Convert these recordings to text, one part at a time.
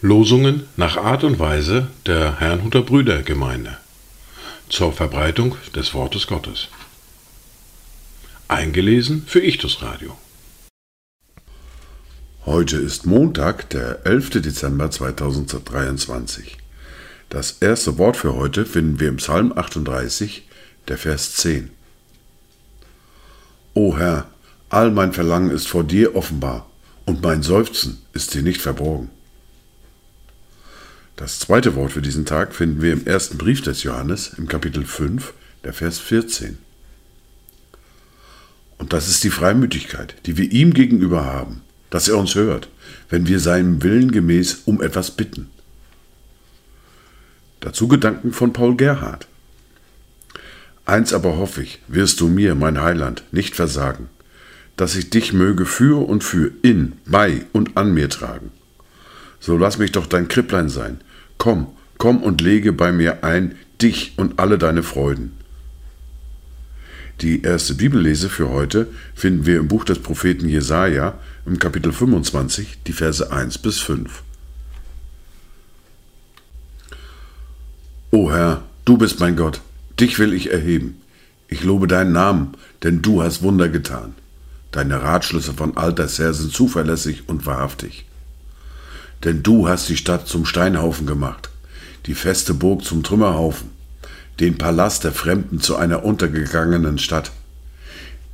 Losungen nach Art und Weise der Herrnhuter Brüdergemeinde zur Verbreitung des Wortes Gottes. Eingelesen für Ichtus Radio. Heute ist Montag, der 11. Dezember 2023. Das erste Wort für heute finden wir im Psalm 38, der Vers 10. O Herr, all mein Verlangen ist vor dir offenbar, und mein Seufzen ist dir nicht verborgen. Das zweite Wort für diesen Tag finden wir im ersten Brief des Johannes im Kapitel 5, der Vers 14. Und das ist die Freimütigkeit, die wir ihm gegenüber haben, dass er uns hört, wenn wir seinem Willen gemäß um etwas bitten. Dazu Gedanken von Paul Gerhard. Eins aber hoffe ich, wirst du mir, mein Heiland, nicht versagen, dass ich dich möge für und für in, bei und an mir tragen. So lass mich doch dein Kripplein sein. Komm, komm und lege bei mir ein dich und alle deine Freuden. Die erste Bibellese für heute finden wir im Buch des Propheten Jesaja im Kapitel 25, die Verse 1 bis 5. O Herr, du bist mein Gott, dich will ich erheben. Ich lobe deinen Namen, denn du hast Wunder getan. Deine Ratschlüsse von alters her sind zuverlässig und wahrhaftig. Denn du hast die Stadt zum Steinhaufen gemacht, die feste Burg zum Trümmerhaufen, den Palast der Fremden zu einer untergegangenen Stadt.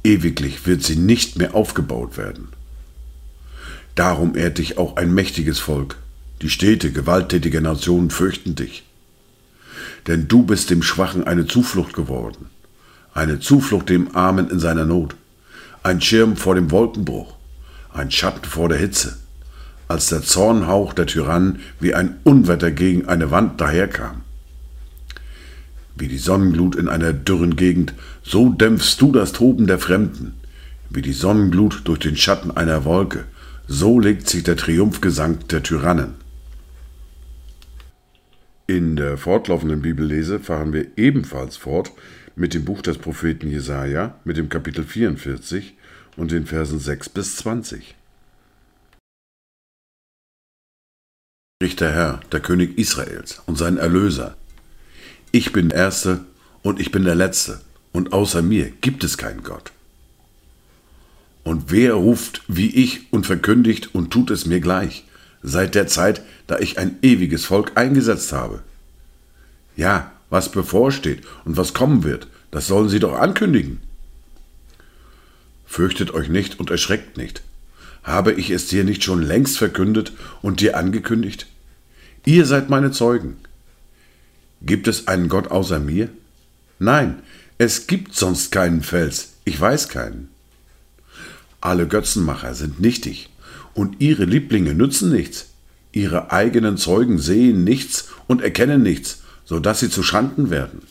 Ewiglich wird sie nicht mehr aufgebaut werden. Darum ehrt dich auch ein mächtiges Volk. Die Städte gewalttätiger Nationen fürchten dich denn du bist dem Schwachen eine Zuflucht geworden, eine Zuflucht dem Armen in seiner Not, ein Schirm vor dem Wolkenbruch, ein Schatten vor der Hitze, als der Zornhauch der Tyrannen wie ein Unwetter gegen eine Wand daherkam. Wie die Sonnenglut in einer dürren Gegend, so dämpfst du das Toben der Fremden, wie die Sonnenglut durch den Schatten einer Wolke, so legt sich der Triumphgesang der Tyrannen. In der fortlaufenden Bibellese fahren wir ebenfalls fort mit dem Buch des Propheten Jesaja, mit dem Kapitel 44 und den Versen 6 bis 20. Spricht der Herr, der König Israels und sein Erlöser. Ich bin der Erste und ich bin der Letzte, und außer mir gibt es keinen Gott. Und wer ruft wie ich und verkündigt und tut es mir gleich? Seit der Zeit, da ich ein ewiges Volk eingesetzt habe. Ja, was bevorsteht und was kommen wird, das sollen sie doch ankündigen. Fürchtet euch nicht und erschreckt nicht. Habe ich es dir nicht schon längst verkündet und dir angekündigt? Ihr seid meine Zeugen. Gibt es einen Gott außer mir? Nein, es gibt sonst keinen Fels, ich weiß keinen. Alle Götzenmacher sind nichtig, und ihre Lieblinge nützen nichts. Ihre eigenen Zeugen sehen nichts und erkennen nichts, so dass sie zu Schanden werden.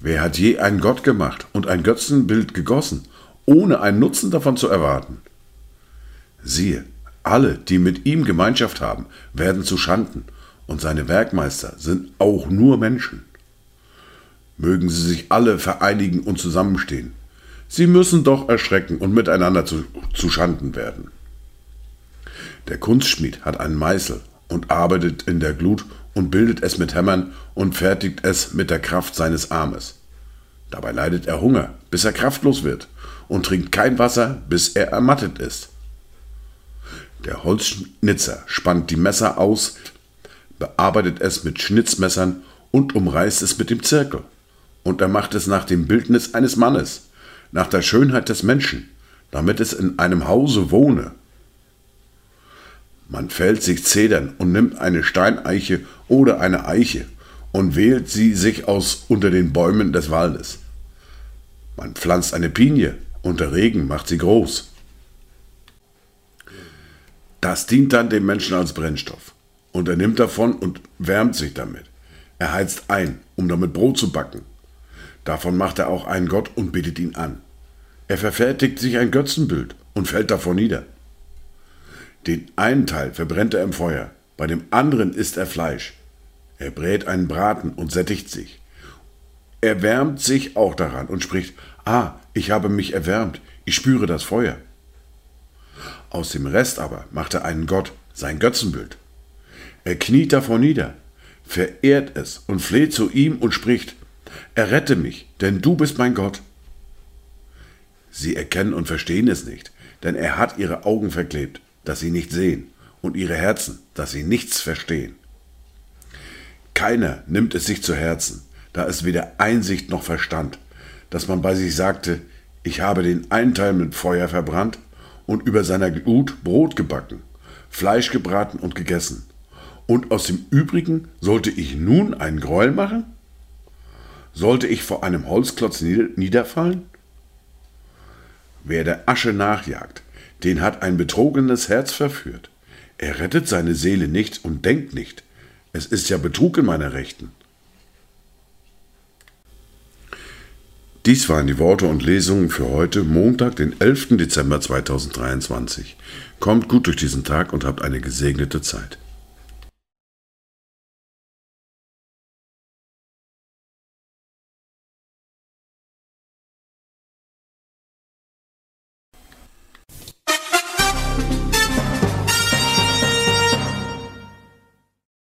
Wer hat je einen Gott gemacht und ein Götzenbild gegossen, ohne einen Nutzen davon zu erwarten? Siehe, alle, die mit ihm Gemeinschaft haben, werden zu Schanden, und seine Werkmeister sind auch nur Menschen. Mögen sie sich alle vereinigen und zusammenstehen, Sie müssen doch erschrecken und miteinander zu, zu Schanden werden. Der Kunstschmied hat einen Meißel und arbeitet in der Glut und bildet es mit Hämmern und fertigt es mit der Kraft seines Armes. Dabei leidet er Hunger, bis er kraftlos wird, und trinkt kein Wasser, bis er ermattet ist. Der Holzschnitzer spannt die Messer aus, bearbeitet es mit Schnitzmessern und umreißt es mit dem Zirkel. Und er macht es nach dem Bildnis eines Mannes, nach der Schönheit des Menschen, damit es in einem Hause wohne. Man fällt sich Zedern und nimmt eine Steineiche oder eine Eiche und wählt sie sich aus unter den Bäumen des Waldes. Man pflanzt eine Pinie und der Regen macht sie groß. Das dient dann dem Menschen als Brennstoff und er nimmt davon und wärmt sich damit. Er heizt ein, um damit Brot zu backen. Davon macht er auch einen Gott und betet ihn an. Er verfertigt sich ein Götzenbild und fällt davor nieder. Den einen Teil verbrennt er im Feuer, bei dem anderen isst er Fleisch. Er brät einen Braten und sättigt sich. Er wärmt sich auch daran und spricht, ah, Ich habe mich erwärmt, ich spüre das Feuer. Aus dem Rest aber macht er einen Gott, sein Götzenbild. Er kniet davor nieder, verehrt es und fleht zu ihm und spricht, Errette mich, denn du bist mein Gott. Sie erkennen und verstehen es nicht, denn er hat ihre Augen verklebt, dass sie nicht sehen, und ihre Herzen, dass sie nichts verstehen. Keiner nimmt es sich zu Herzen, da es weder Einsicht noch Verstand, dass man bei sich sagte, ich habe den einen Teil mit Feuer verbrannt und über seiner Glut Brot gebacken, Fleisch gebraten und gegessen. Und aus dem übrigen sollte ich nun einen Gräuel machen? Sollte ich vor einem Holzklotz niederfallen? Wer der Asche nachjagt, den hat ein betrogenes Herz verführt. Er rettet seine Seele nicht und denkt nicht. Es ist ja Betrug in meiner Rechten. Dies waren die Worte und Lesungen für heute, Montag, den 11. Dezember 2023. Kommt gut durch diesen Tag und habt eine gesegnete Zeit.